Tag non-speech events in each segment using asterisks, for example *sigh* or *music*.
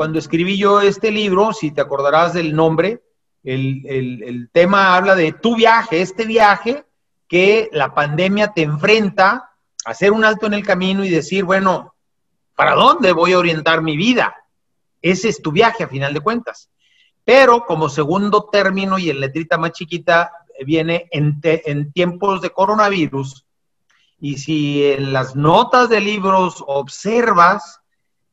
cuando escribí yo este libro, si te acordarás del nombre, el, el tema habla de tu viaje, este viaje que la pandemia te enfrenta a hacer un alto en el camino y decir, bueno, ¿para dónde voy a orientar mi vida? Ese es tu viaje a final de cuentas. Pero como segundo término y en letrita más chiquita viene en, tiempos de coronavirus. Y si en las notas de libros observas,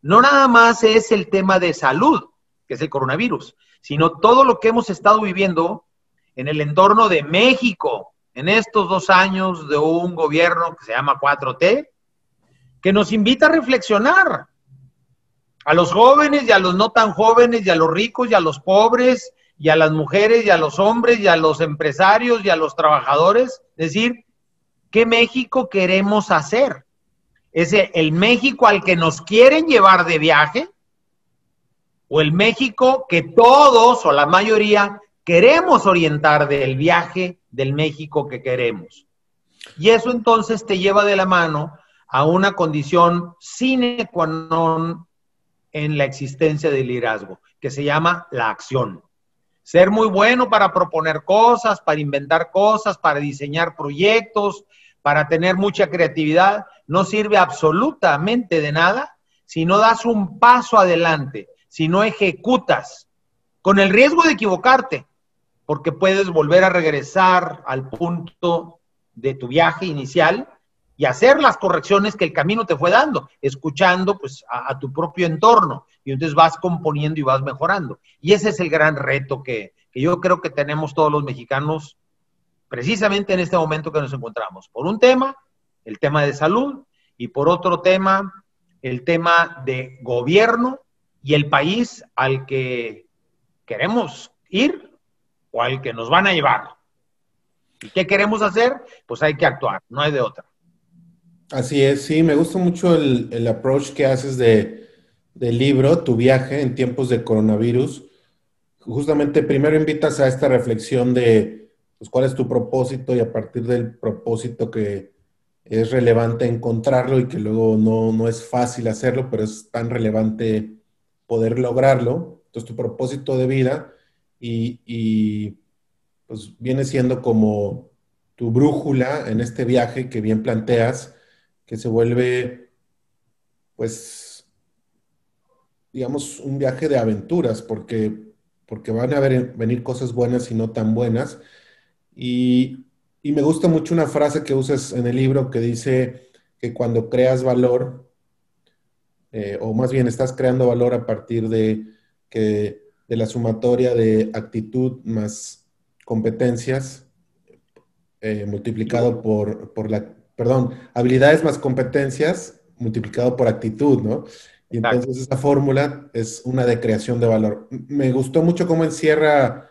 no nada más es el tema de salud, que es el coronavirus, sino todo lo que hemos estado viviendo en el entorno de México en estos dos años de un gobierno que se llama 4T, que nos invita a reflexionar a los jóvenes y a los no tan jóvenes y a los ricos y a los pobres y a las mujeres y a los hombres y a los empresarios y a los trabajadores, decir, ¿qué México queremos hacer? ¿Es el México al que nos quieren llevar de viaje? ¿O el México que todos o la mayoría queremos orientar del viaje del México que queremos? Y eso entonces te lleva de la mano a una condición sine qua non en la existencia del liderazgo, que se llama la acción. Ser muy bueno para proponer cosas, para inventar cosas, para diseñar proyectos, para tener mucha creatividad, no sirve absolutamente de nada si no das un paso adelante, si no ejecutas, con el riesgo de equivocarte, porque puedes volver a regresar al punto de tu viaje inicial y hacer las correcciones que el camino te fue dando, escuchando pues a, tu propio entorno y entonces vas componiendo y vas mejorando. Y ese es el gran reto que, que yo creo que tenemos todos los mexicanos precisamente en este momento que nos encontramos. Por un tema, el tema de salud y por otro tema, el tema de gobierno y el país al que queremos ir o al que nos van a llevar. ¿Y qué queremos hacer? Pues hay que actuar, no hay de otra. Así es, sí, me gusta mucho el, approach que haces de, del libro, Tu viaje en tiempos de coronavirus. Justamente primero invitas a esta reflexión de pues, cuál es tu propósito y a partir del propósito que es relevante encontrarlo y que luego no, no es fácil hacerlo, pero es tan relevante poder lograrlo. Entonces tu propósito de vida y, y pues viene siendo como tu brújula en este viaje que bien planteas que se vuelve, pues, digamos, un viaje de aventuras, porque, porque van a venir cosas buenas y no tan buenas. Y, me gusta mucho una frase que usas en el libro que dice que cuando creas valor, eh, o más bien estás creando valor a partir de, que, de la sumatoria de actitud más competencias, eh, multiplicado por, por, la perdón, habilidades más competencias multiplicado por actitud, ¿no? Y entonces esa fórmula es una de creación de valor. Me gustó mucho cómo encierra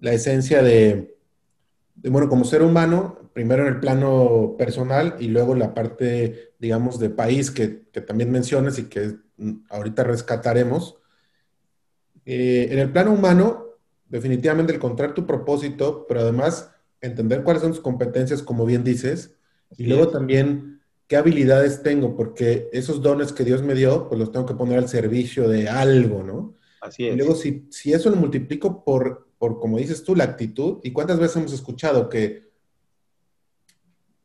la esencia de, bueno, como ser humano, primero en el plano personal y luego la parte, digamos, de país que, que también mencionas y que ahorita rescataremos. Eh, en el plano humano, definitivamente encontrar tu propósito, pero además entender cuáles son tus competencias, como bien dices, y luego también, ¿qué habilidades tengo? Porque esos dones que Dios me dio, pues los tengo que poner al servicio de algo, ¿no? Así es. Y luego, si, si eso lo multiplico por, por, como dices tú, la actitud, ¿y cuántas veces hemos escuchado que,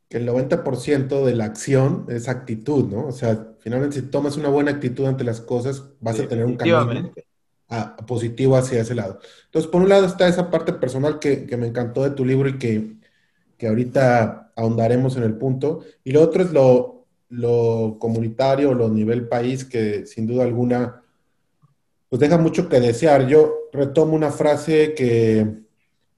que el 90% de la acción es actitud, ¿no? O sea, finalmente, si tomas una buena actitud ante las cosas, vas a tener un camino positivo hacia ese lado. Entonces, por un lado está esa parte personal que, que me encantó de tu libro y que, que ahorita ahondaremos en el punto. Y lo otro es lo, lo comunitario, lo nivel país, que sin duda alguna, pues deja mucho que desear. Yo retomo una frase que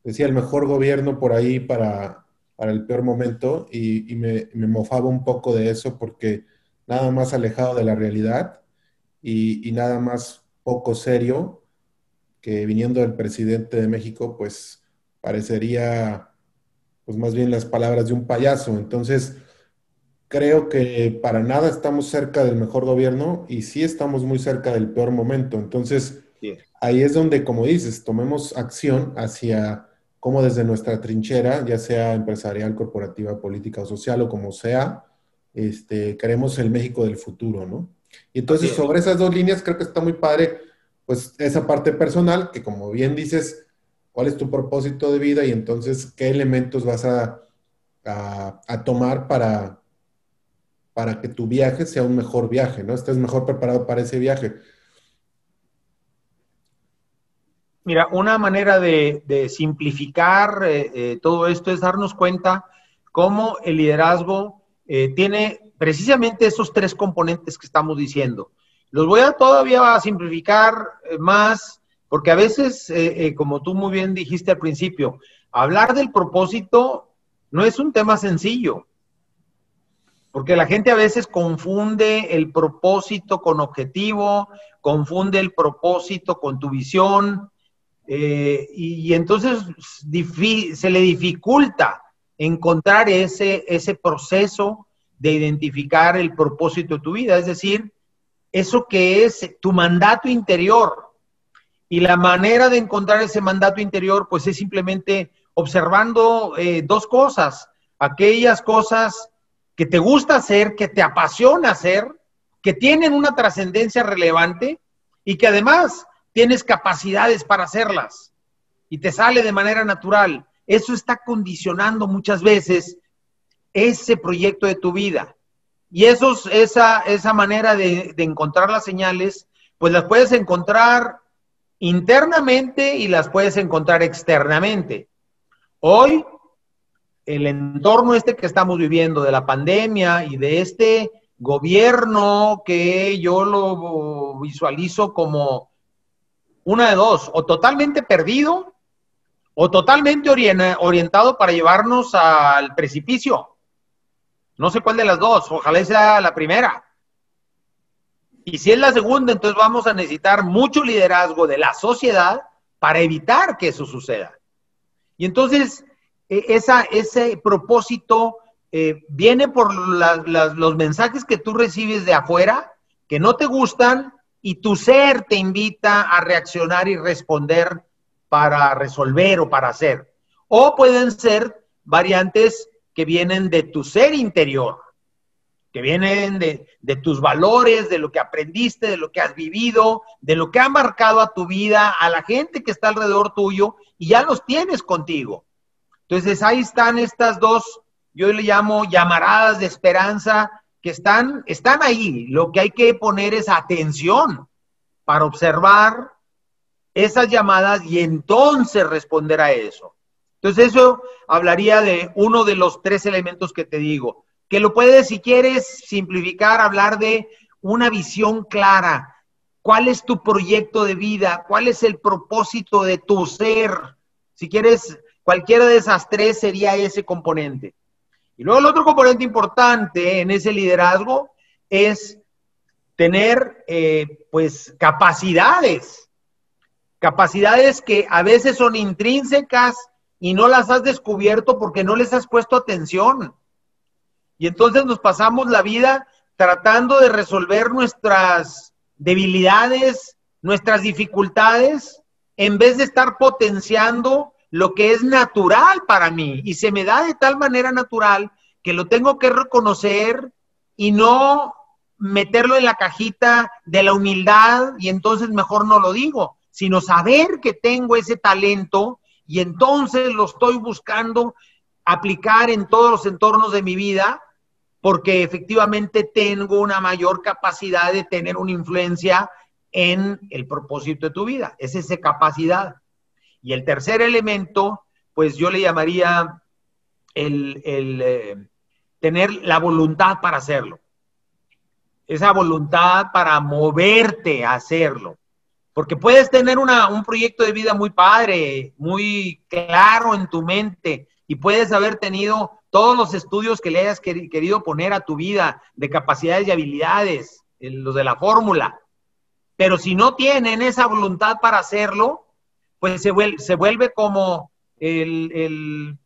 decía el mejor gobierno por ahí para, para el peor momento y, me, me, mofaba un poco de eso porque nada más alejado de la realidad y, y nada más poco serio que viniendo del presidente de México, pues parecería pues más bien las palabras de un payaso. Entonces, creo que para nada estamos cerca del mejor gobierno y sí estamos muy cerca del peor momento. Entonces, ahí es donde, como dices, tomemos acción hacia cómo desde nuestra trinchera, ya sea empresarial, corporativa, política o social o como sea, este, queremos el México del futuro, ¿no? Y entonces, sobre esas dos líneas, creo que está muy padre pues esa parte personal, que como bien dices, cuál es tu propósito de vida y entonces qué elementos vas a, a, tomar para, para que tu viaje sea un mejor viaje, ¿no? Estés mejor preparado para ese viaje. Mira, una manera de, simplificar eh, eh, todo esto es darnos cuenta cómo el liderazgo eh, tiene precisamente esos tres componentes que estamos diciendo. Los voy a todavía a simplificar eh, más, porque a veces, eh, como tú muy bien dijiste al principio, hablar del propósito no es un tema sencillo, porque la gente a veces confunde el propósito con objetivo, confunde el propósito con tu visión, y, entonces se le dificulta encontrar ese, ese proceso de identificar el propósito de tu vida, es decir, eso que es tu mandato interior. Y la manera de encontrar ese mandato interior, pues es simplemente observando eh, dos cosas, aquellas cosas que te gusta hacer, que te apasiona hacer, que tienen una trascendencia relevante y que además tienes capacidades para hacerlas y te sale de manera natural. Eso está condicionando muchas veces ese proyecto de tu vida. Y esa, esa manera de, encontrar las señales, pues las puedes encontrar internamente y las puedes encontrar externamente. Hoy, el entorno este que estamos viviendo de la pandemia y de este gobierno que yo lo visualizo como una de dos, o totalmente perdido o totalmente orientado para llevarnos al precipicio. No sé cuál de las dos, ojalá sea la primera. Y si es la segunda, entonces vamos a necesitar mucho liderazgo de la sociedad para evitar que eso suceda. Y entonces, esa, ese propósito eh, viene por los mensajes que tú recibes de afuera, que no te gustan, y tu ser te invita a reaccionar y responder para resolver o para hacer. O pueden ser variantes que vienen de tu ser interior, que vienen de, tus valores, de lo que aprendiste, de lo que has vivido, de lo que ha marcado a tu vida, a la gente que está alrededor tuyo, y ya los tienes contigo. Entonces ahí están estas dos, yo le llamo llamaradas de esperanza, que están, están ahí. Lo que hay que poner es atención para observar esas llamadas y entonces responder a eso. Entonces eso hablaría de uno de los tres elementos que te digo, que lo puedes, si quieres simplificar, hablar de una visión clara. ¿Cuál es tu proyecto de vida? ¿Cuál es el propósito de tu ser? Si quieres, cualquiera de esas tres sería ese componente. Y luego el otro componente importante en ese liderazgo es tener, eh, pues, capacidades. Capacidades que a veces son intrínsecas y no las has descubierto porque no les has puesto atención. Y entonces nos pasamos la vida tratando de resolver nuestras debilidades, nuestras dificultades, en vez de estar potenciando lo que es natural para mí. Y se me da de tal manera natural que lo tengo que reconocer y no meterlo en la cajita de la humildad y entonces mejor no lo digo, sino saber que tengo ese talento y entonces lo estoy buscando aplicar en todos los entornos de mi vida porque efectivamente tengo una mayor capacidad de tener una influencia en el propósito de tu vida. Es esa capacidad. Y el tercer elemento, pues yo le llamaría el, eh, tener la voluntad para hacerlo. Esa voluntad para moverte a hacerlo. Porque puedes tener un proyecto de vida muy padre, muy claro en tu mente y puedes haber tenido todos los estudios que le hayas querido poner a tu vida de capacidades y habilidades, los de la fórmula. Pero si no tienen esa voluntad para hacerlo, pues se vuelve, se vuelve como el,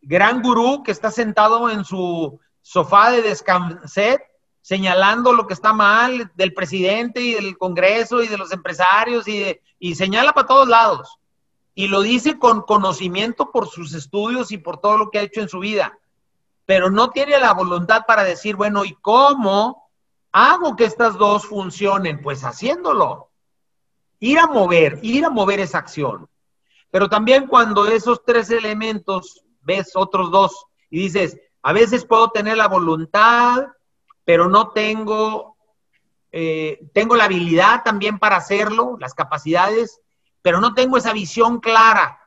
gran gurú que está sentado en su sofá de descanset señalando lo que está mal del presidente y del Congreso y de los empresarios y, y señala para todos lados. Y lo dice con conocimiento por sus estudios y por todo lo que ha hecho en su vida. Pero no tiene la voluntad para decir, bueno, ¿y cómo hago que estas dos funcionen? Pues haciéndolo. Ir a mover, ir a mover esa acción. Pero también cuando esos tres elementos ves otros dos y dices, a veces puedo tener la voluntad, pero no tengo, eh, tengo la habilidad también para hacerlo, las capacidades, pero no tengo esa visión clara.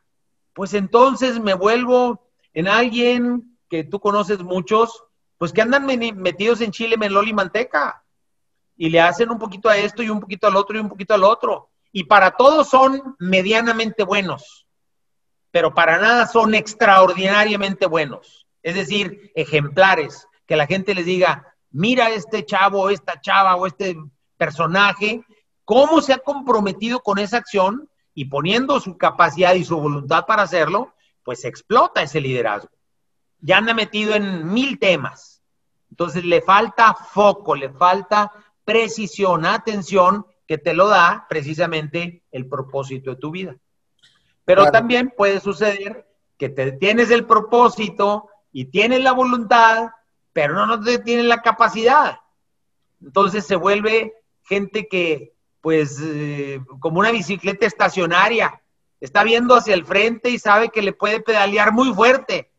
Pues entonces me vuelvo en alguien que tú conoces muchos, pues que andan metidos en chile, melol y manteca. Y le hacen un poquito a esto y un poquito al otro y un poquito al otro. Y para todos son medianamente buenos, pero para nada son extraordinariamente buenos. Es decir, ejemplares, que la gente les diga, mira este chavo, esta chava o este personaje, cómo se ha comprometido con esa acción y poniendo su capacidad y su voluntad para hacerlo, pues explota ese liderazgo ya anda metido en mil temas. Entonces le falta foco, le falta precisión, atención, que te lo da precisamente el propósito de tu vida. Pero también puede suceder que te tienes el propósito y tienes la voluntad, pero no, no te tienes la capacidad. Entonces se vuelve gente que, pues, eh, como una bicicleta estacionaria, está viendo hacia el frente y sabe que le puede pedalear muy fuerte,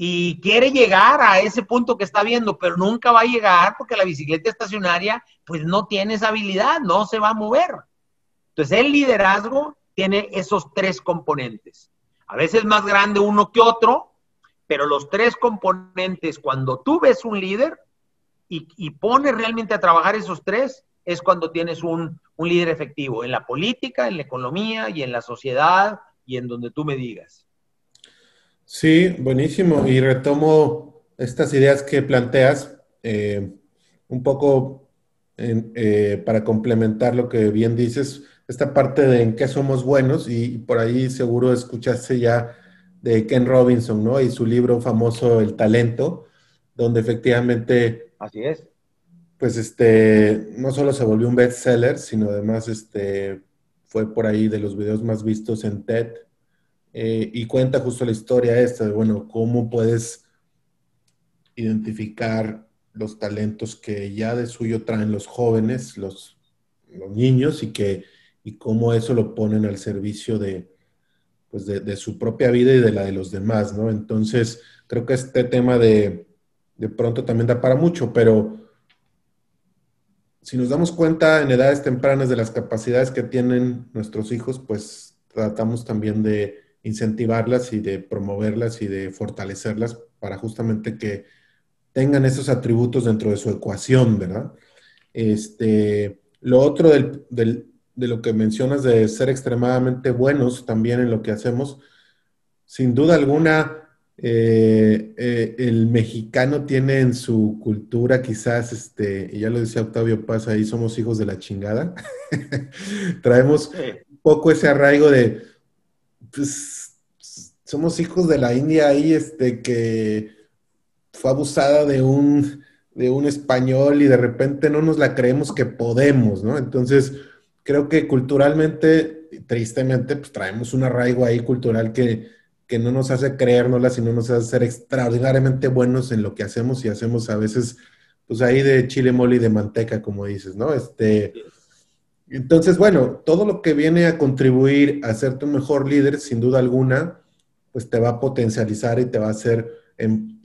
y quiere llegar a ese punto que está viendo, pero nunca va a llegar porque la bicicleta estacionaria pues no tiene esa habilidad, no se va a mover. Entonces el liderazgo tiene esos tres componentes. A veces más grande uno que otro, pero los tres componentes, cuando tú ves un líder y, pones realmente a trabajar esos tres, es cuando tienes un, un líder efectivo en la política, en la economía y en la sociedad y en donde tú me digas. Sí, buenísimo. Y retomo estas ideas que planteas eh, un poco eh, para complementar lo que bien dices, esta parte de en qué somos buenos y, por ahí seguro escuchaste ya de Ken Robinson, ¿no? Y su libro famoso El talento, donde efectivamente... Así es. Pues este, no solo se volvió un bestseller, sino además este, fue por ahí de los videos más vistos en TED eh, y cuenta justo la historia esta de, bueno, cómo puedes identificar los talentos que ya de suyo traen los jóvenes, los, niños, y, que, y cómo eso lo ponen al servicio de, pues de, su propia vida y de la de los demás, ¿no? Entonces, creo que este tema de, de pronto también da para mucho, pero si nos damos cuenta en edades tempranas de las capacidades que tienen nuestros hijos, pues tratamos también de incentivarlas y de promoverlas y de fortalecerlas para justamente que tengan esos atributos dentro de su ecuación, ¿verdad? Este, lo otro de lo que mencionas de ser extremadamente buenos también en lo que hacemos, sin duda alguna, eh, eh, el mexicano tiene en su cultura quizás, este, y ya lo decía Octavio Paz, ahí somos hijos de la chingada, *laughs* traemos un poco ese arraigo de, pues somos hijos de la India ahí, este, que fue abusada de un, de un español y de repente no nos la creemos que podemos, ¿no? Entonces, creo que culturalmente, tristemente, pues traemos un arraigo ahí cultural que, que no nos hace creérnosla, sino nos hace ser extraordinariamente buenos en lo que hacemos y hacemos a veces, pues ahí de chile mole y de manteca, como dices, ¿no? Este, entonces, bueno, todo lo que viene a contribuir a hacerte un mejor líder, sin duda alguna, pues te va a potencializar y te va a hacer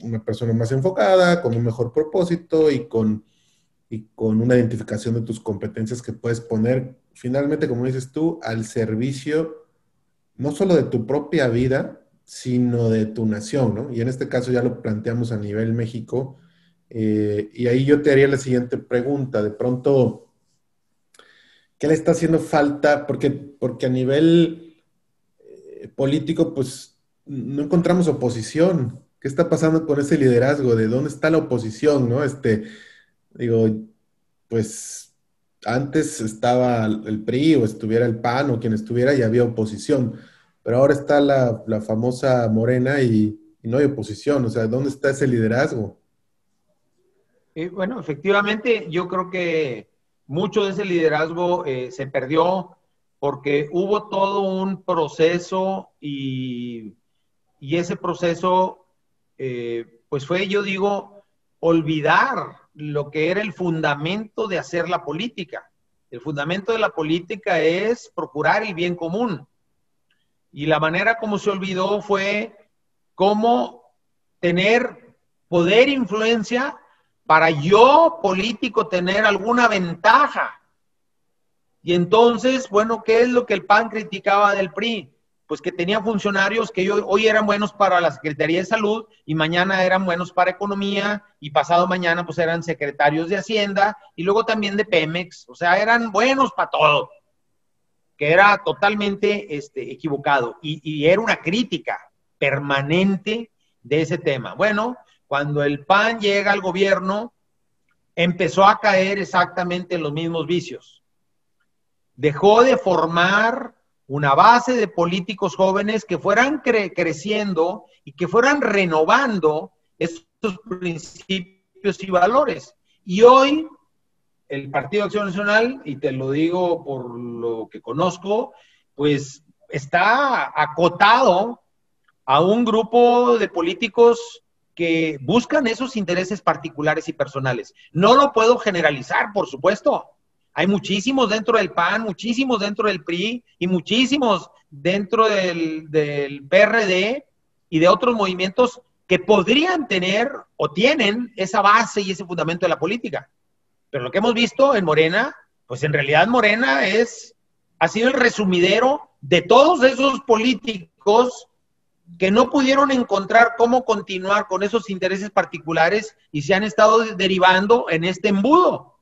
una persona más enfocada, con un mejor propósito y con, y con una identificación de tus competencias que puedes poner finalmente, como dices tú, al servicio no solo de tu propia vida, sino de tu nación, ¿no? Y en este caso ya lo planteamos a nivel México. Eh, y ahí yo te haría la siguiente pregunta. De pronto, ¿Qué le está haciendo falta? Porque, porque a nivel eh, político, pues no encontramos oposición. ¿Qué está pasando con ese liderazgo? ¿De dónde está la oposición? ¿No? Este, digo, pues antes estaba el PRI o estuviera el PAN o quien estuviera y había oposición, pero ahora está la, famosa Morena y, no hay oposición. O sea, ¿dónde está ese liderazgo? Eh, bueno, efectivamente, yo creo que mucho de ese liderazgo eh, se perdió porque hubo todo un proceso y, ese proceso, eh, pues fue, yo digo, olvidar lo que era el fundamento de hacer la política. El fundamento de la política es procurar el bien común. Y la manera como se olvidó fue cómo tener poder, influencia, para yo, político, tener alguna ventaja. Y entonces, bueno, ¿qué es lo que el PAN criticaba del PRI? Pues que tenía funcionarios que hoy eran buenos para la Secretaría de Salud y mañana eran buenos para Economía y pasado mañana pues eran secretarios de Hacienda y luego también de Pemex. O sea, eran buenos para todo que era totalmente este, equivocado y, era una crítica permanente de ese tema. Bueno, cuando el PAN llega al gobierno, empezó a caer exactamente en los mismos vicios. Dejó de formar una base de políticos jóvenes que fueran creciendo y que fueran renovando estos principios y valores. Y hoy el Partido Acción Nacional, y te lo digo por lo que conozco, pues está acotado a un grupo de políticos que buscan esos intereses particulares y personales. No lo puedo generalizar, por supuesto. Hay muchísimos dentro del PAN, muchísimos dentro del PRI y muchísimos dentro del, del PRD y de otros movimientos que podrían tener o tienen esa base y ese fundamento de la política. Pero lo que hemos visto en Morena, pues en realidad Morena es, ha sido el resumidero de todos esos políticos que no pudieron encontrar cómo continuar con esos intereses particulares y se han estado derivando en este embudo.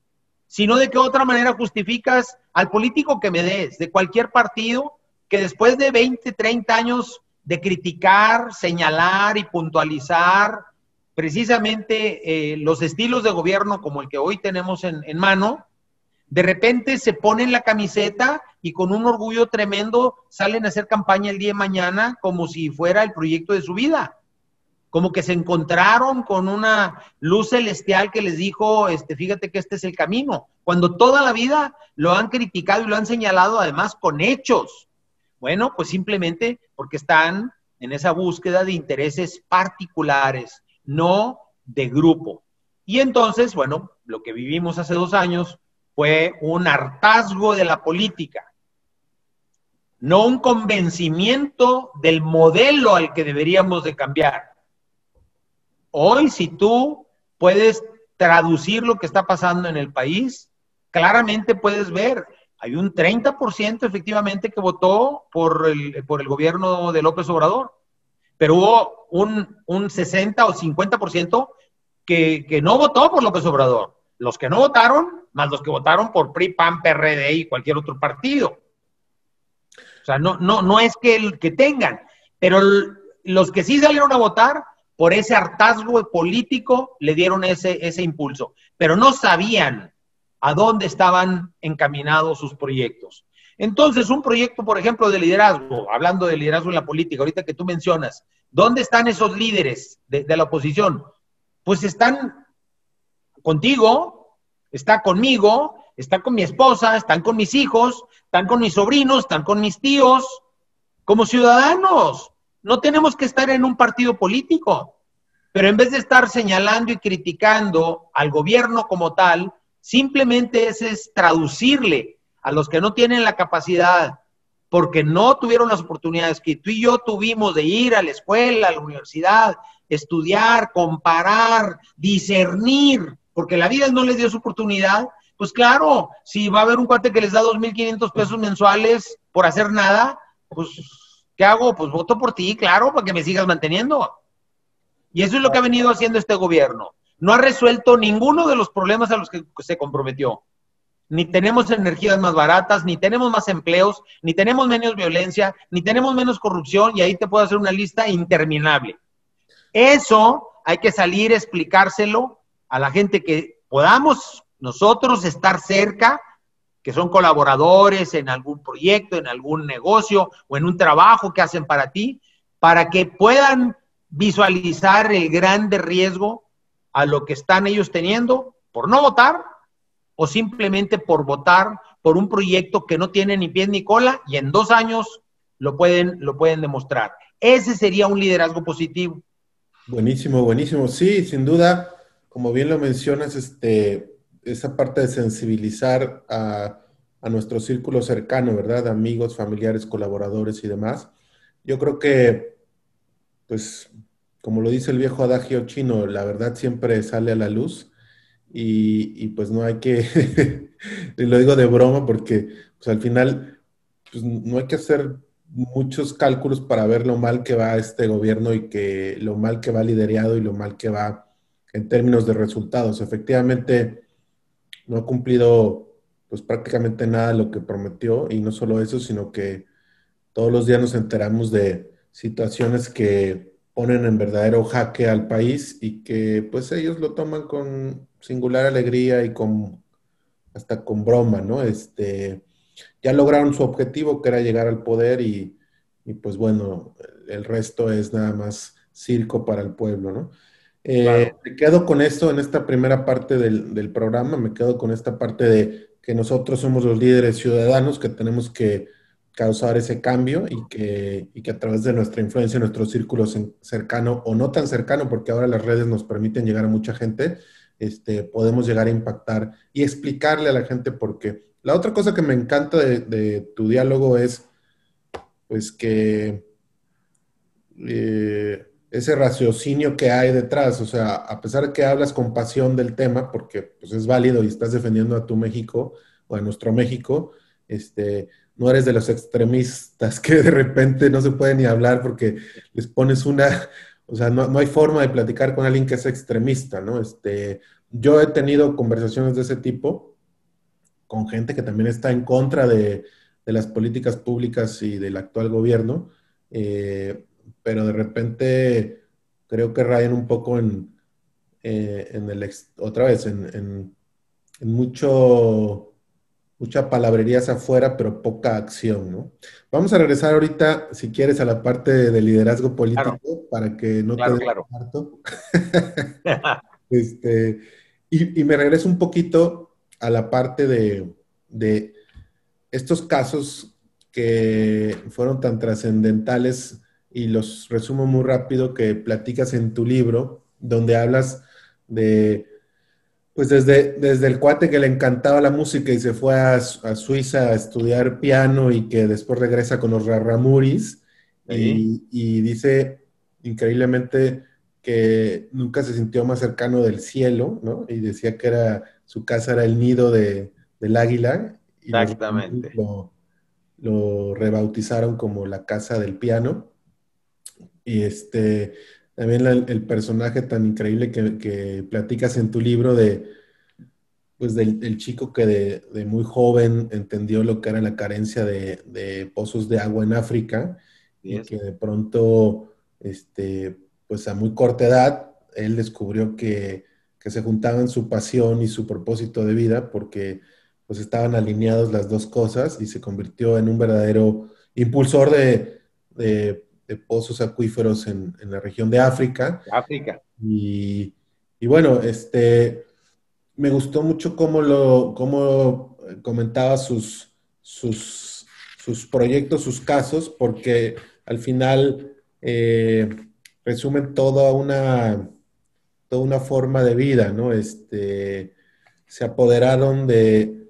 Sino de qué otra manera justificas al político que me des, de cualquier partido, que después de 20, 30 años de criticar, señalar y puntualizar precisamente eh, los estilos de gobierno como el que hoy tenemos en, en, mano, de repente se ponen la camiseta y con un orgullo tremendo salen a hacer campaña el día de mañana como si fuera el proyecto de su vida. Como que se encontraron con una luz celestial que les dijo, este, fíjate que este es el camino, cuando toda la vida lo han criticado y lo han señalado además con hechos. Bueno, pues simplemente porque están en esa búsqueda de intereses particulares, no de grupo. Y entonces, bueno, lo que vivimos hace dos años fue un hartazgo de la política, no un convencimiento del modelo al que deberíamos de cambiar. Hoy, si tú puedes traducir lo que está pasando en el país, claramente puedes ver, hay un 30% efectivamente que votó por el, por el gobierno de López Obrador pero hubo un, un 60 o 50% que, que no votó por López Obrador. Los que no votaron, más los que votaron por PRI, PAN, PRD y cualquier otro partido. O sea, no, no, no es que, el, que tengan, pero los que sí salieron a votar, por ese hartazgo político, le dieron ese, ese impulso. Pero no sabían a dónde estaban encaminados sus proyectos. Entonces, un proyecto, por ejemplo, de liderazgo, hablando de liderazgo en la política, ahorita que tú mencionas, ¿dónde están esos líderes de, la oposición? Pues están contigo, está conmigo, está con mi esposa, están con mis hijos, están con mis sobrinos, están con mis tíos, como ciudadanos. No tenemos que estar en un partido político, pero en vez de estar señalando y criticando al gobierno como tal, simplemente es, es traducirle a los que no tienen la capacidad, porque no tuvieron las oportunidades que tú y yo tuvimos de ir a la escuela, a la universidad, estudiar, comparar, discernir, porque la vida no les dio su oportunidad, pues claro, si va a haber un cuate que les da 2.500 pesos mensuales por hacer nada, pues, ¿qué hago? Pues voto por ti, claro, para que me sigas manteniendo. Y eso es lo que ha venido haciendo este gobierno. No ha resuelto ninguno de los problemas a los que se comprometió ni tenemos energías más baratas, ni tenemos más empleos, ni tenemos menos violencia, ni tenemos menos corrupción, y ahí te puedo hacer una lista interminable. Eso hay que salir a explicárselo a la gente que podamos nosotros estar cerca, que son colaboradores en algún proyecto, en algún negocio o en un trabajo que hacen para ti, para que puedan visualizar el grande riesgo a lo que están ellos teniendo por no votar o simplemente por votar por un proyecto que no tiene ni pies ni cola y en dos años lo pueden, lo pueden demostrar. Ese sería un liderazgo positivo. Buenísimo, buenísimo. Sí, sin duda, como bien lo mencionas, este, esa parte de sensibilizar a a nuestro círculo cercano, ¿verdad? Amigos, familiares, colaboradores y demás. Yo creo que, pues, como lo dice el viejo adagio chino, la verdad siempre sale a la luz y, pues no hay que, *laughs* y lo digo de broma porque pues al final pues, no hay que hacer muchos cálculos para ver lo mal que va este gobierno y que lo mal que va liderado y lo mal que va en términos de resultados. Efectivamente, no ha cumplido pues prácticamente nada de lo que prometió y no solo eso, sino que todos los días nos enteramos de situaciones que ponen en verdadero jaque al país y que pues ellos lo toman con singular alegría y con hasta con broma, ¿no? Este, ya lograron su objetivo, que era llegar al poder y, pues bueno, el resto es nada más circo para el pueblo, ¿no? Eh, me quedo con esto en esta primera parte del, programa, me quedo con esta parte de que nosotros somos los líderes ciudadanos que tenemos que causar ese cambio y que, y que a través de nuestra influencia, nuestro círculo cercano o no tan cercano, porque ahora las redes nos permiten llegar a mucha gente, este, podemos llegar a impactar y explicarle a la gente por qué. La otra cosa que me encanta de, tu diálogo es, pues, que eh, ese raciocinio que hay detrás, o sea, a pesar de que hablas con pasión del tema, porque pues, es válido y estás defendiendo a tu México o a nuestro México, este, no eres de los extremistas *laughs* que de repente no se puede ni hablar porque les pones una, o sea, no, no, hay forma de platicar con alguien que es extremista, ¿no? Este, yo he tenido conversaciones de ese tipo con gente que también está en contra de, las políticas públicas y del actual gobierno, eh, pero de repente creo que rayan un poco en, eh, en el, otra vez, en, mucho, mucha palabrería hacia afuera, pero poca acción, ¿no? Vamos a regresar ahorita, si quieres, a la parte de liderazgo político para que no te claro. *laughs* este, y, y me regreso un poquito a la parte de, estos casos que fueron tan trascendentales y los resumo muy rápido que platicas en tu libro, donde hablas de, pues desde, desde el cuate que le encantaba la música y se fue a, Suiza a estudiar piano y que después regresa con los Rarramuris y, y, dice increíblemente que nunca se sintió más cercano del cielo, ¿no? Y decía que era su casa era el nido de, del águila. Y Exactamente. Lo, rebautizaron como la casa del piano. Y este, también el personaje tan increíble que, platicas en tu libro de, pues del, chico que de, muy joven entendió lo que era la carencia de, pozos de agua en África y que de pronto, este, pues a muy corta edad, él descubrió que que se juntaban su pasión y su propósito de vida porque pues estaban alineados las dos cosas y se convirtió en un verdadero impulsor de, pozos acuíferos en, la región de África. África. Y, bueno, este, me gustó mucho cómo, lo, cómo comentaba sus, sus, sus proyectos, sus casos, porque al final eh, resumen toda una toda una forma de vida, ¿no? Este, se apoderaron de,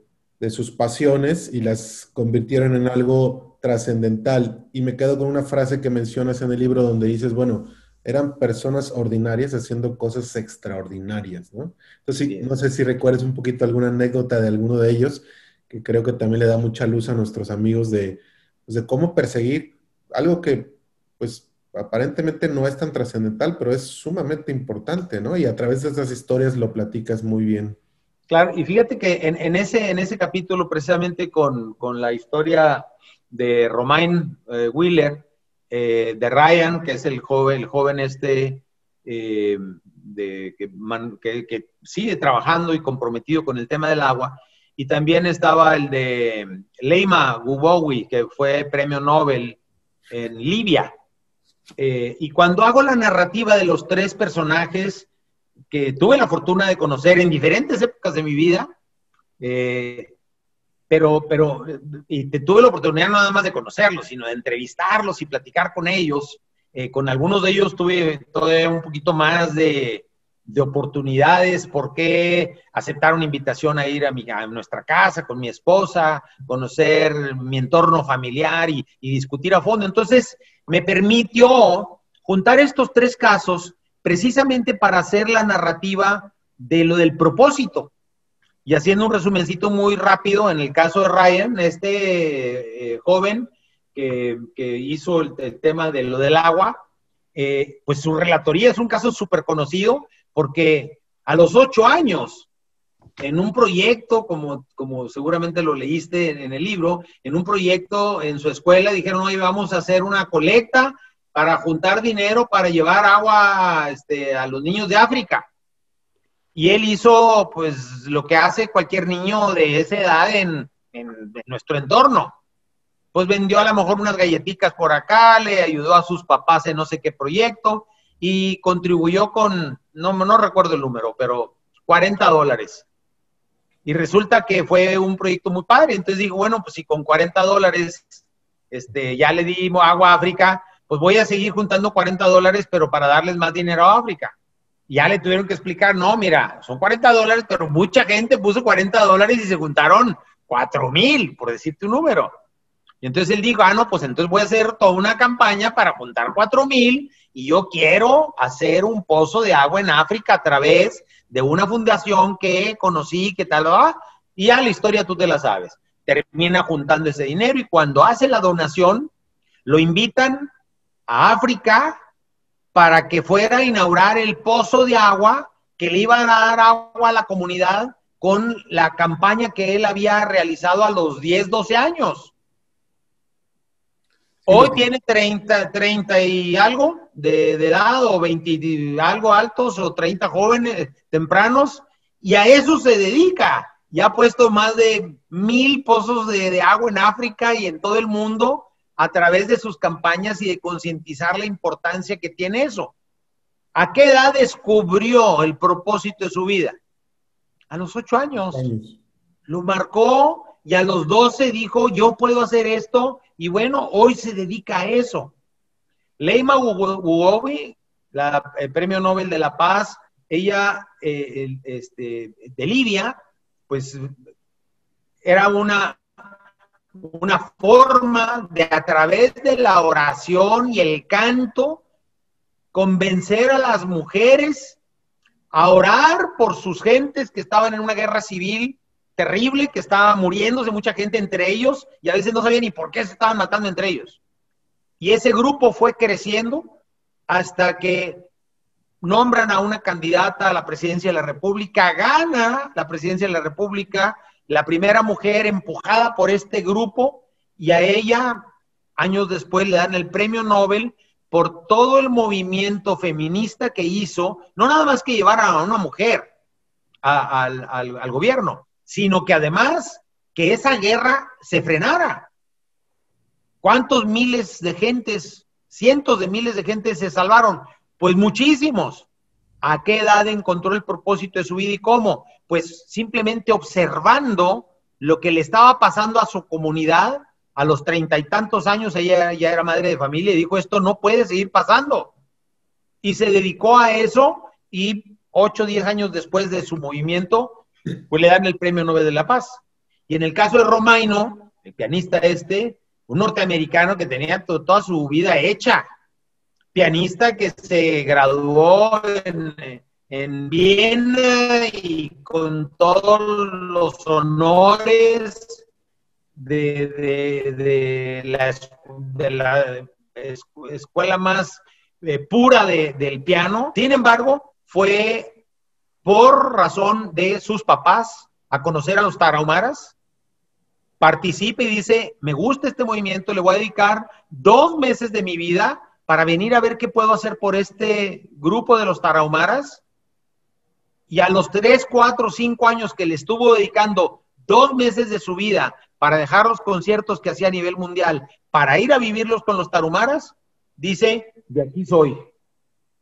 sus pasiones y las convirtieron en algo trascendental. Y me quedo con una frase que mencionas en el libro donde dices, bueno, eran personas ordinarias haciendo cosas extraordinarias, ¿no? Entonces, no sé si recuerdas un poquito alguna anécdota de alguno de ellos, que creo que también le da mucha luz a nuestros amigos de, pues, de cómo perseguir algo que, pues, aparentemente no es tan trascendental, pero es sumamente importante, ¿no? Y a través de esas historias lo platicas muy bien. Claro, y fíjate que en, ese, en ese capítulo, precisamente con, la historia de Romain eh, Wheeler, eh, de Ryan, que es el joven, el joven este eh, de, que, sigue trabajando y comprometido con el tema del agua, y también estaba el de Leima Gubowi, que fue premio Nobel en Libia, y cuando hago la narrativa de los tres personajes que tuve la fortuna de conocer en diferentes épocas de mi vida, eh, pero, pero, y tuve la oportunidad no nada más de conocerlos, sino de entrevistarlos y platicar con ellos. Eh, con algunos de ellos tuve todavía un poquito más de, de oportunidades, por qué aceptar una invitación a ir a nuestra casa con mi esposa, conocer mi entorno familiar y, y discutir a fondo. Entonces, me permitió juntar estos tres casos precisamente para hacer la narrativa de lo del propósito. Y haciendo un resumencito muy rápido, en el caso de Ryan, este eh, joven que, hizo el, tema de lo del agua, eh, pues su relatoría es un caso súper conocido porque a los ocho años, en un proyecto, como, como seguramente lo leíste en, el libro, en un proyecto en su escuela dijeron, oye, vamos a hacer una colecta para juntar dinero para llevar agua este, a los niños de África. Y él hizo, pues, lo que hace cualquier niño de esa edad en, nuestro entorno. Pues vendió a lo mejor unas galletitas por acá, le ayudó a sus papás en no sé qué proyecto y contribuyó con, no, no recuerdo el número, pero 40 dólares. Y resulta que fue un proyecto muy padre. Entonces dijo, bueno, pues si con 40 dólares este, ya le dimos agua a África, pues voy a seguir juntando 40 dólares, pero para darles más dinero a África ya le tuvieron que explicar, no, mira, son 40 dólares, pero mucha gente puso 40 dólares y se juntaron 4 mil, por decirte un número. Y entonces él dijo, ah, pues entonces voy a hacer toda una campaña para juntar 4 mil y yo quiero hacer un pozo de agua en África a través de una fundación que conocí, que tal, va, y ya la historia tú te la sabes. Termina juntando ese dinero y cuando hace la donación, lo invitan a África para que fuera a inaugurar el pozo de agua que le iba a dar agua a la comunidad con la campaña que él había realizado a los 10, 12 años. Hoy tiene 30, 30 y algo de, edad, o 20 algo altos, o 30 jóvenes tempranos, y a eso se dedica. Ya ha puesto más de mil pozos de, de agua en África y en todo el mundo a través de sus campañas y de concientizar la importancia que tiene eso. ¿A qué edad descubrió el propósito de su vida? A los ocho años. Lo marcó y a los doce dijo, yo puedo hacer esto y bueno, hoy se dedica a eso. Leima Wuobi, el Premio Nobel de la Paz, ella eh, este, de Libia, pues era una una forma de a través de la oración y el canto convencer a las mujeres a orar por sus gentes que estaban en una guerra civil terrible, que estaba muriéndose mucha gente entre ellos y a veces no sabían ni por qué se estaban matando entre ellos. Y ese grupo fue creciendo hasta que nombran a una candidata a la presidencia de la República, gana la presidencia de la República la primera mujer empujada por este grupo y a ella años después le dan el premio Nobel por todo el movimiento feminista que hizo, no nada más que llevar a una mujer al, gobierno, sino que además que esa guerra se frenara. ¿Cuántos miles de gentes, cientos de miles de gentes se salvaron? Pues muchísimos. ¿A qué edad encontró el propósito de su vida y cómo? Pues simplemente observando lo que le estaba pasando a su comunidad a los treinta y tantos años, ella ya era madre de familia y dijo, esto no puede seguir pasando. Y se dedicó a eso y ocho, diez años después de su movimiento, pues le dan el Premio Nobel de la Paz. Y en el caso de Romaino, el pianista este, un norteamericano que tenía toda su vida hecha, pianista que se graduó en, Viena y con todos los honores de, la, escuela más eh, pura del piano. Sin embargo, fue por razón de sus papás a conocer a los tarahumaras, participa y dice, me gusta este movimiento, le voy a dedicar dos meses de mi vida para venir a ver qué puedo hacer por este grupo de los tarahumaras. Y a los tres, cuatro, cinco años que le estuvo dedicando dos meses de su vida para dejar los conciertos que hacía a nivel mundial, para ir a vivirlos con los tarumaras, dice, de aquí soy.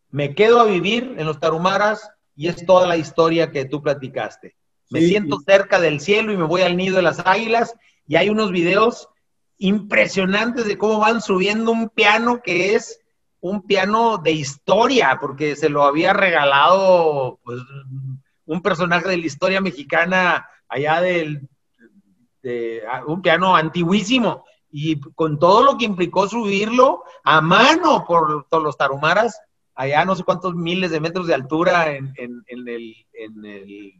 Me quedo a vivir en los tarumaras y es toda la historia que tú platicaste. Me siento cerca del cielo y me voy al nido de las águilas y hay unos videos impresionantes de cómo van subiendo un piano que es un piano de historia, porque se lo había regalado pues, un personaje de la historia mexicana allá del, de, un piano antiguísimo y con todo lo que implicó subirlo a mano por todos los tarumaras, allá no sé cuántos miles de metros de altura en, en, el, en el,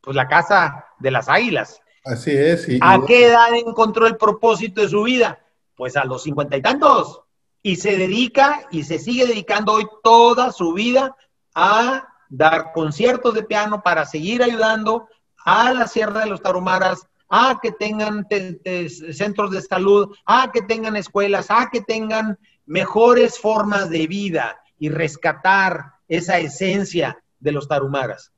pues la casa de las águilas. Así es. ¿A qué edad encontró el propósito de su vida? Pues a los cincuenta y tantos. Y se dedica y se sigue dedicando hoy toda su vida a dar conciertos de piano para seguir ayudando a la Sierra de los Tarumaras, a que tengan centros de salud, a que tengan escuelas, a que tengan mejores formas de vida y rescatar esa esencia de los tarumaras.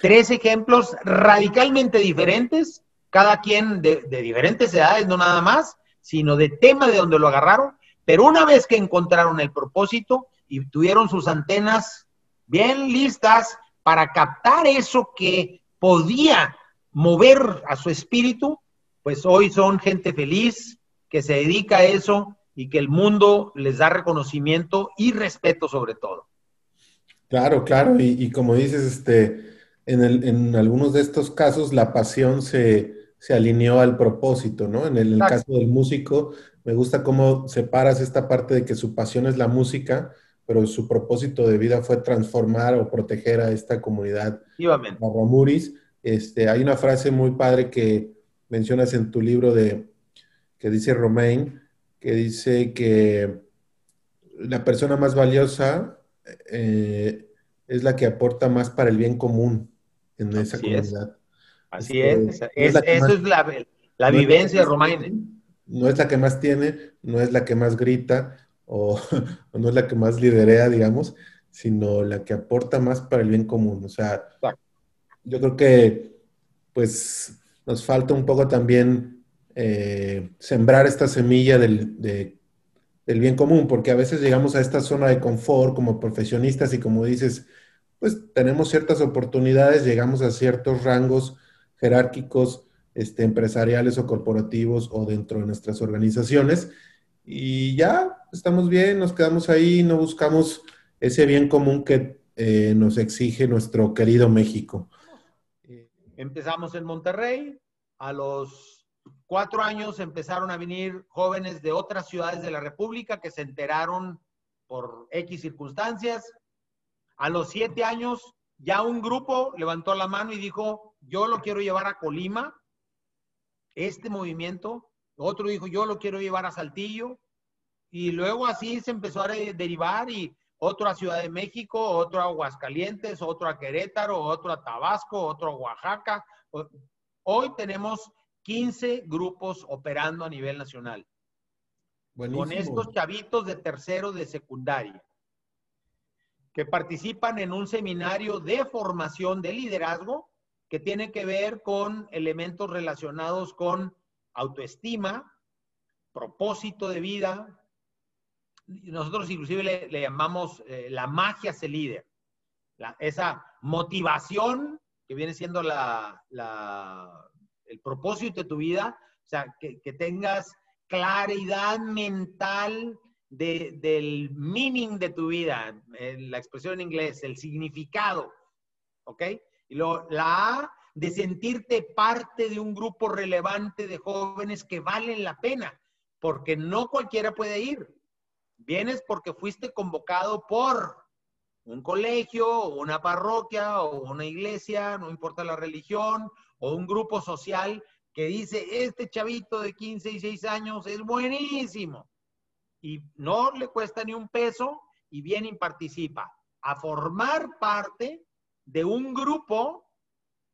Tres ejemplos radicalmente diferentes, cada quien de, diferentes edades, no nada más, sino de tema de donde lo agarraron, pero una vez que encontraron el propósito y tuvieron sus antenas bien listas para captar eso que podía mover a su espíritu, pues hoy son gente feliz que se dedica a eso y que el mundo les da reconocimiento y respeto sobre todo. Claro, claro, y, como dices, este, en, algunos de estos casos la pasión se, alineó al propósito, ¿no? En el, caso del músico, me gusta cómo separas esta parte de que su pasión es la música, pero su propósito de vida fue transformar o proteger a esta comunidad. Ramuris. Este, hay una frase muy padre que mencionas en tu libro de, que dice Romain, que dice que la persona más valiosa eh, es la que aporta más para el bien común en esa comunidad. Así es. Esa es la, vivencia de Romain. No es la que más tiene, no es la que más grita *laughs* o, no es la que más liderea, digamos, sino la que aporta más para el bien común. O sea, yo creo que pues nos falta un poco también eh, sembrar esta semilla del, del, bien común, porque a veces llegamos a esta zona de confort como profesionistas y como dices, pues tenemos ciertas oportunidades, llegamos a ciertos rangos jerárquicos, este, empresariales o corporativos o dentro de nuestras organizaciones y ya estamos bien, nos quedamos ahí, no buscamos ese bien común que eh, nos exige nuestro querido México. Empezamos en Monterrey, a los cuatro años empezaron a venir jóvenes de otras ciudades de la República que se enteraron por X circunstancias. A los siete años ya un grupo levantó la mano y dijo, yo lo quiero llevar a Colima, este movimiento. Otro dijo, yo lo quiero llevar a Saltillo. Y luego así se empezó a derivar y otro a Ciudad de México, otro a Aguascalientes, otro a Querétaro, otro a Tabasco, otro a Oaxaca. Hoy tenemos 15 grupos operando a nivel nacional. Con estos chavitos de tercero de secundaria que participan en un seminario de formación de liderazgo que tiene que ver con elementos relacionados con autoestima, propósito de vida, nosotros inclusive le, llamamos eh, la magia se líder. esa motivación que viene siendo la, el propósito de tu vida, o sea, que, tengas claridad mental del meaning de tu vida, la expresión en inglés, el significado, ¿ok? La A, de sentirte parte de un grupo relevante de jóvenes que valen la pena, porque no cualquiera puede ir. Vienes porque fuiste convocado por un colegio, o una parroquia, o una iglesia, no importa la religión, o un grupo social que dice, este chavito de 15 y 6 años es buenísimo. Y no le cuesta ni un peso y viene y participa a formar parte de un grupo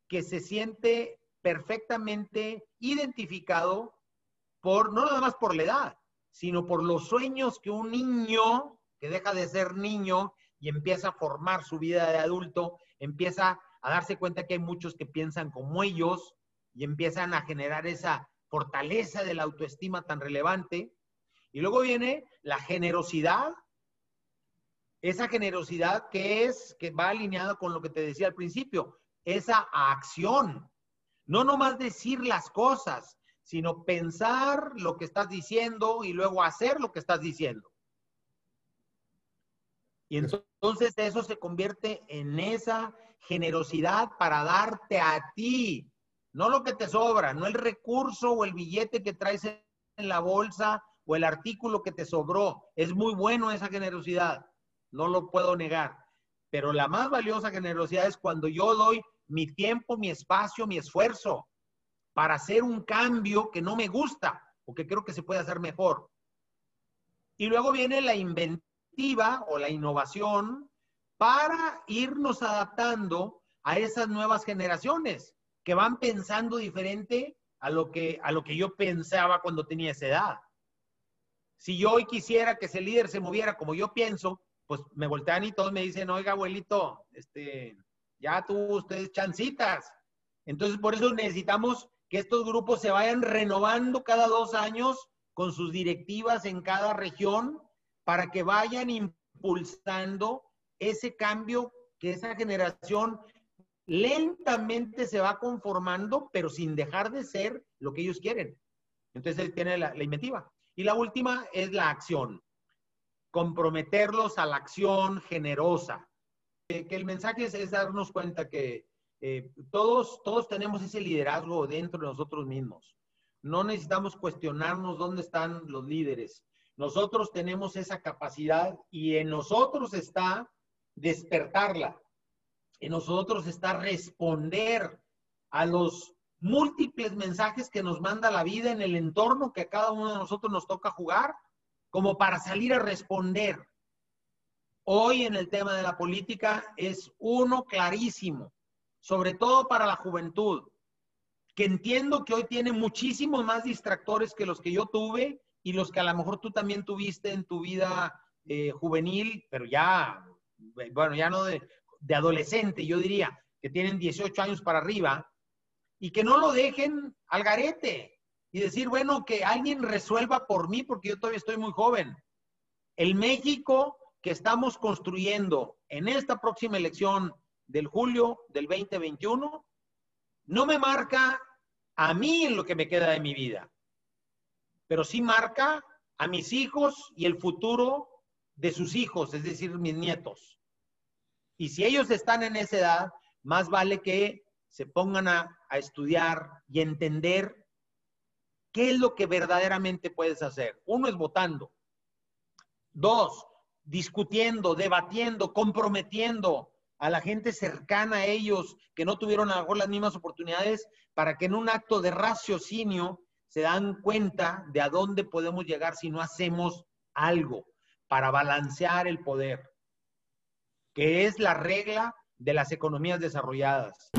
que se siente perfectamente identificado por, no nada más por la edad, sino por los sueños que un niño que deja de ser niño y empieza a formar su vida de adulto, empieza a darse cuenta que hay muchos que piensan como ellos y empiezan a generar esa fortaleza de la autoestima tan relevante. Y luego viene la generosidad, esa generosidad que es, que va alineada con lo que te decía al principio, esa acción. No nomás decir las cosas, sino pensar lo que estás diciendo y luego hacer lo que estás diciendo. Y entonces eso se convierte en esa generosidad para darte a ti, no lo que te sobra, no el recurso o el billete que traes en la bolsa o el artículo que te sobró. Es muy bueno esa generosidad, no lo puedo negar. Pero la más valiosa generosidad es cuando yo doy mi tiempo, mi espacio, mi esfuerzo para hacer un cambio que no me gusta o que creo que se puede hacer mejor. Y luego viene la inventiva o la innovación para irnos adaptando a esas nuevas generaciones que van pensando diferente a lo que, a lo que yo pensaba cuando tenía esa edad. Si yo hoy quisiera que ese líder se moviera como yo pienso, pues me voltean y todos me dicen, oiga, abuelito, este, ya tuvo ustedes chancitas. Entonces, por eso necesitamos que estos grupos se vayan renovando cada dos años con sus directivas en cada región para que vayan impulsando ese cambio que esa generación lentamente se va conformando, pero sin dejar de ser lo que ellos quieren. Entonces él tiene la, inventiva. Y la última es la acción. Comprometerlos a la acción generosa. que el mensaje es, darnos cuenta que eh, todos, todos tenemos ese liderazgo dentro de nosotros mismos. No necesitamos cuestionarnos dónde están los líderes. Nosotros tenemos esa capacidad y en nosotros está despertarla. En nosotros está responder a los múltiples mensajes que nos manda la vida en el entorno que a cada uno de nosotros nos toca jugar, como para salir a responder. Hoy en el tema de la política es uno clarísimo, sobre todo para la juventud, que entiendo que hoy tiene muchísimos más distractores que los que yo tuve y los que a lo mejor tú también tuviste en tu vida eh, juvenil, pero ya, bueno, ya no de, de adolescente, yo diría, que tienen 18 años para arriba, y que no lo dejen al garete y decir, bueno, que alguien resuelva por mí porque yo todavía estoy muy joven. El México que estamos construyendo en esta próxima elección del julio del 2021 no me marca a mí en lo que me queda de mi vida, pero sí marca a mis hijos y el futuro de sus hijos, es decir, mis nietos. Y si ellos están en esa edad, más vale que se pongan a, estudiar y entender qué es lo que verdaderamente puedes hacer. Uno es votando. Dos, discutiendo, debatiendo, comprometiendo a la gente cercana a ellos que no tuvieron a las mismas oportunidades para que en un acto de raciocinio se dan cuenta de a dónde podemos llegar si no hacemos algo para balancear el poder que es la regla de las economías desarrolladas.